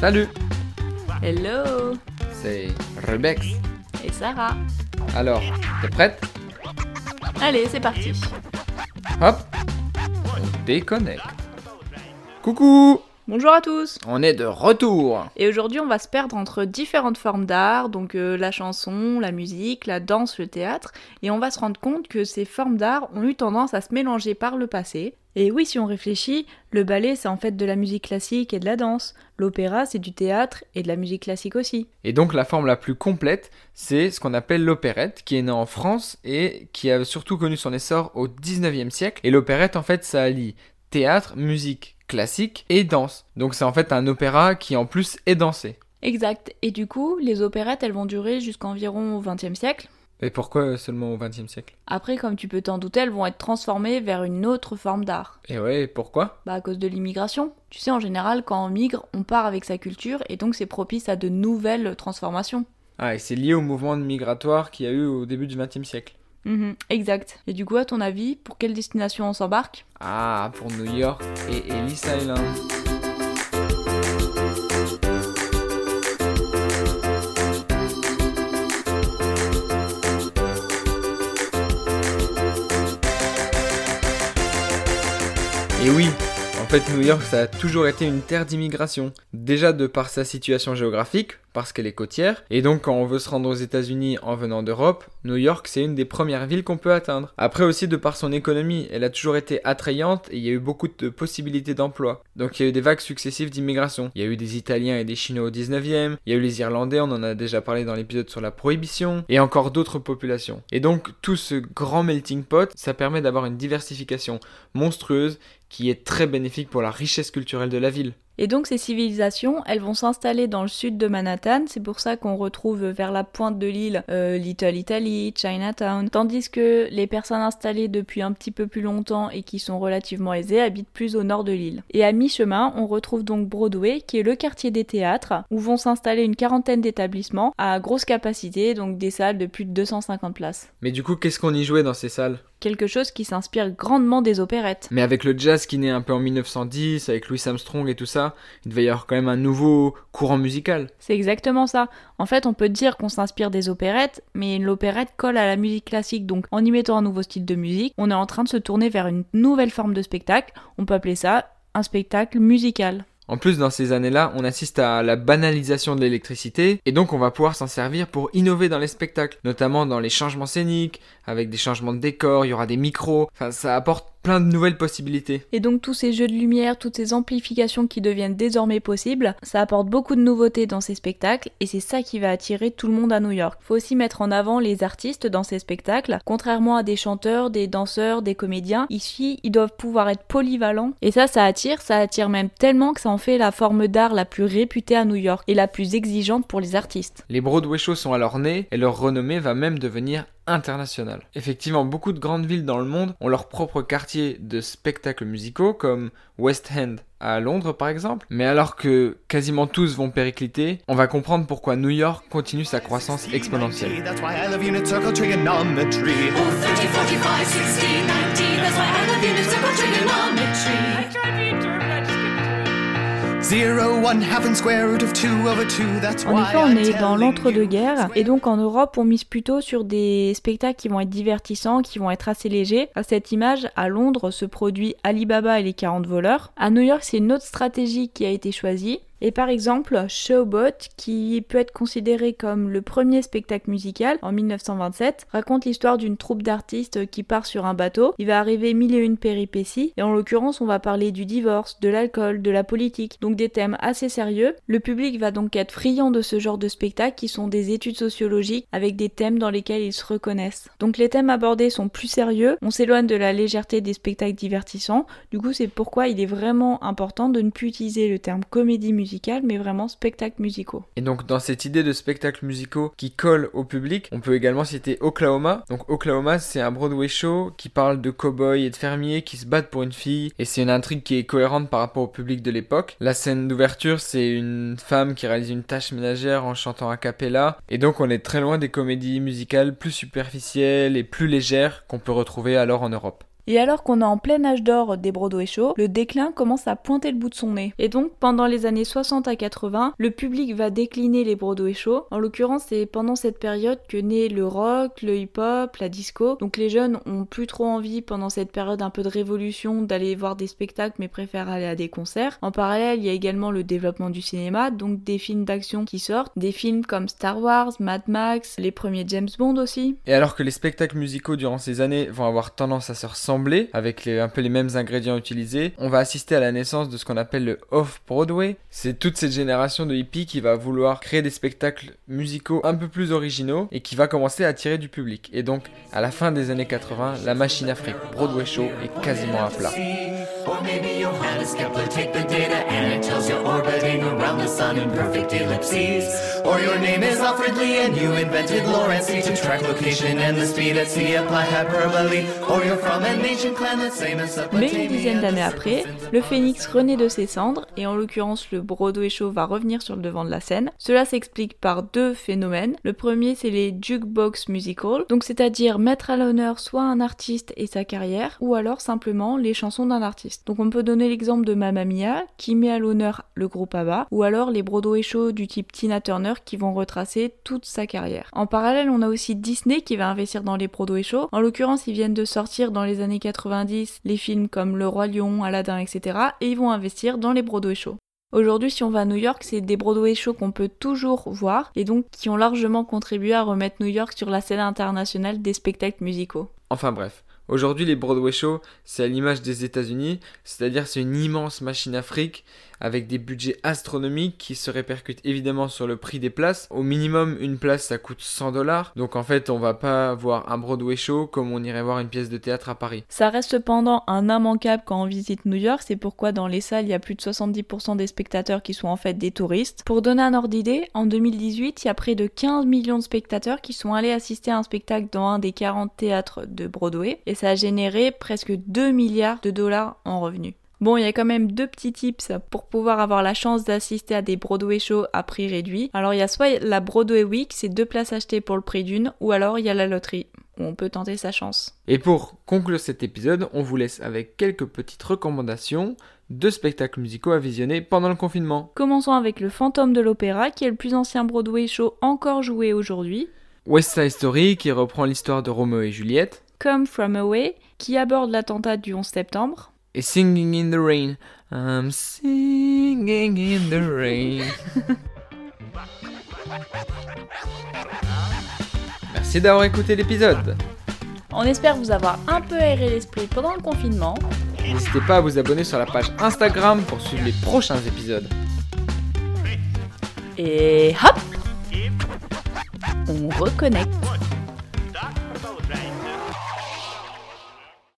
Salut, Hello. C'est Rebex. Et Sarah. Alors, t'es prête? Allez, c'est parti. Hop, on déconnecte. Coucou, Bonjour à tous. On est de retour. Et aujourd'hui, on va se perdre entre différentes formes d'art, donc euh, la chanson, la musique, la danse, le théâtre, et on va se rendre compte que ces formes d'art ont eu tendance à se mélanger par le passé. Et oui, si on réfléchit, le ballet c'est en fait de la musique classique et de la danse, l'opéra c'est du théâtre et de la musique classique aussi. Et donc la forme la plus complète, c'est ce qu'on appelle l'opérette, qui est née en France et qui a surtout connu son essor au 19e siècle. Et l'opérette, en fait, ça allie théâtre, musique classique et danse. Donc c'est en fait un opéra qui en plus est dansé. Exact. Et du coup, les opérettes elles vont durer jusqu'environ au 20e siècle. Et pourquoi seulement au 20e siècle? Après, comme tu peux t'en douter, elles vont être transformées vers une autre forme d'art. Et ouais, pourquoi? Bah à cause de l'immigration. Tu sais, en général, quand on migre, on part avec sa culture et donc c'est propice à de nouvelles transformations. Ah, et c'est lié au mouvement migratoire qu'il y a eu au début du 20e siècle. Mhm, exact. Et du coup, à ton avis, pour quelle destination on s'embarque? Ah, pour New York et Ellis Island. Et oui, en fait New York ça a toujours été une terre d'immigration. Déjà de par sa situation géographique, parce qu'elle est côtière, et donc quand on veut se rendre aux États-Unis en venant d'Europe, New York c'est une des premières villes qu'on peut atteindre. Après aussi de par son économie, elle a toujours été attrayante et il y a eu beaucoup de possibilités d'emploi. Donc il y a eu des vagues successives d'immigration. Il y a eu des Italiens et des Chinois au 19e, il y a eu les Irlandais, on en a déjà parlé dans l'épisode sur la prohibition, et encore d'autres populations. Et donc tout ce grand melting pot, ça permet d'avoir une diversification monstrueuse qui est très bénéfique pour la richesse culturelle de la ville. Et donc ces civilisations, elles vont s'installer dans le sud de Manhattan, c'est pour ça qu'on retrouve vers la pointe de l'île euh, Little Italy, Chinatown, tandis que les personnes installées depuis un petit peu plus longtemps et qui sont relativement aisées habitent plus au nord de l'île. Et à mi-chemin, on retrouve donc Broadway, qui est le quartier des théâtres, où vont s'installer une quarantaine d'établissements à grosse capacité, donc des salles de plus de 250 places. Mais du coup, qu'est-ce qu'on y jouait dans ces salles? Quelque chose qui s'inspire grandement des opérettes. Mais avec le jazz qui naît un peu en 1910, avec Louis Armstrong et tout ça, il devait y avoir quand même un nouveau courant musical. C'est exactement ça. En fait, on peut dire qu'on s'inspire des opérettes, mais l'opérette colle à la musique classique, donc en y mettant un nouveau style de musique, on est en train de se tourner vers une nouvelle forme de spectacle. On peut appeler ça un spectacle musical. En plus, dans ces années-là, on assiste à la banalisation de l'électricité, et donc on va pouvoir s'en servir pour innover dans les spectacles, notamment dans les changements scéniques, avec des changements de décor, il y aura des micros, enfin ça apporte plein de nouvelles possibilités. Et donc tous ces jeux de lumière, toutes ces amplifications qui deviennent désormais possibles, ça apporte beaucoup de nouveautés dans ces spectacles et c'est ça qui va attirer tout le monde à New York. Faut aussi mettre en avant les artistes dans ces spectacles. Contrairement à des chanteurs, des danseurs, des comédiens, ici ils doivent pouvoir être polyvalents et ça ça attire, ça attire même tellement que ça en fait la forme d'art la plus réputée à New York et la plus exigeante pour les artistes. Les Broadway shows sont alors nés et leur renommée va même devenir internationale. Effectivement, beaucoup de grandes villes dans le monde ont leur propre quartier de spectacles musicaux comme West End à Londres par exemple, mais alors que quasiment tous vont péricliter, on va comprendre pourquoi New York continue sa croissance exponentielle. En effet, on est dans l'entre-deux-guerres, et donc en Europe, on mise plutôt sur des spectacles qui vont être divertissants, qui vont être assez légers. À cette image, à Londres se produit Alibaba et les 40 voleurs. À New York, c'est une autre stratégie qui a été choisie. Et par exemple, Showboat, qui peut être considéré comme le premier spectacle musical en 1927, raconte l'histoire d'une troupe d'artistes qui part sur un bateau. Il va arriver mille et une péripéties, et en l'occurrence, on va parler du divorce, de l'alcool, de la politique, donc des thèmes assez sérieux. Le public va donc être friand de ce genre de spectacle qui sont des études sociologiques avec des thèmes dans lesquels ils se reconnaissent. Donc les thèmes abordés sont plus sérieux, on s'éloigne de la légèreté des spectacles divertissants. Du coup, c'est pourquoi il est vraiment important de ne plus utiliser le terme comédie musicale, mais vraiment spectacles musicaux. Et donc dans cette idée de spectacles musicaux qui collent au public, on peut également citer Oklahoma. Donc Oklahoma, c'est un Broadway show qui parle de cow-boys et de fermiers qui se battent pour une fille, et c'est une intrigue qui est cohérente par rapport au public de l'époque. La scène d'ouverture, c'est une femme qui réalise une tâche ménagère en chantant a cappella, et donc on est très loin des comédies musicales plus superficielles et plus légères qu'on peut retrouver alors en Europe. Et alors qu'on est en plein âge d'or des Broadway shows, le déclin commence à pointer le bout de son nez. Et donc, pendant les années 60 à 80, le public va décliner les Broadway shows. En l'occurrence, c'est pendant cette période que naît le rock, le hip-hop, la disco. Donc les jeunes ont plus trop envie pendant cette période un peu de révolution d'aller voir des spectacles mais préfèrent aller à des concerts. En parallèle, il y a également le développement du cinéma, donc des films d'action qui sortent, des films comme Star Wars, Mad Max, les premiers James Bond aussi. Et alors que les spectacles musicaux durant ces années vont avoir tendance à se ressembler, avec un peu les mêmes ingrédients utilisés, on va assister à la naissance de ce qu'on appelle le off-Broadway. C'est toute cette génération de hippies qui va vouloir créer des spectacles musicaux un peu plus originaux et qui va commencer à attirer du public. Et donc, à la fin des années 80, la machine Afrique Broadway Show est quasiment à plat. Or your name is Alfred Lee and you invented Lorentz to track location and the speed at sea apply hyperbole. Or you're from an ancient clan that's same as Mais une dizaine d'années après, le phénix renaît de ses cendres, et en l'occurrence le Broadway Show va revenir sur le devant de la scène. Cela s'explique par deux phénomènes. Le premier, c'est les jukebox musical, donc c'est-à-dire mettre à l'honneur soit un artiste et sa carrière, ou alors simplement les chansons d'un artiste. Donc on peut donner l'exemple de Mamma Mia, qui met à l'honneur le groupe ABBA, ou alors les Broadway Shows du type Tina Turner qui vont retracer toute sa carrière. En parallèle, on a aussi Disney qui va investir dans les Broadway Shows. En l'occurrence, ils viennent de sortir dans les années 90 les films comme Le Roi Lion, Aladdin, etc. Et ils vont investir dans les Broadway Shows. Aujourd'hui, si on va à New York, c'est des Broadway shows qu'on peut toujours voir et donc qui ont largement contribué à remettre New York sur la scène internationale des spectacles musicaux. Enfin bref, aujourd'hui les Broadway Shows, c'est à l'image des États-Unis, c'est-à-dire c'est une immense machine Afrique avec des budgets astronomiques qui se répercutent évidemment sur le prix des places. Au minimum, une place ça coûte 100 dollars, donc en fait on va pas voir un Broadway Show comme on irait voir une pièce de théâtre à Paris. Ça reste cependant un immanquable quand on visite New York, c'est pourquoi dans les salles il y a plus de 70% des spectateurs qui sont en fait des touristes. Pour donner un ordre d'idée, en 2018 il y a près de 15 millions de spectateurs qui sont allés assister à un spectacle dans un des 40 théâtres de Broadway ça a généré presque 2 milliards de dollars en revenus. Bon, il y a quand même deux petits tips pour pouvoir avoir la chance d'assister à des Broadway shows à prix réduit. Alors il y a soit la Broadway Week, c'est deux places achetées pour le prix d'une, ou alors il y a la loterie, où on peut tenter sa chance. Et pour conclure cet épisode, on vous laisse avec quelques petites recommandations de spectacles musicaux à visionner pendant le confinement. Commençons avec le Fantôme de l'Opéra, qui est le plus ancien Broadway show encore joué aujourd'hui. West Side Story qui reprend l'histoire de Roméo et Juliette. Come From Away, qui aborde l'attentat du 11 septembre. Et Singing in the Rain. I'm singing in the rain. Merci d'avoir écouté l'épisode. On espère vous avoir un peu aéré l'esprit pendant le confinement. N'hésitez pas à vous abonner sur la page Instagram pour suivre les prochains épisodes. Et hop On reconnecte.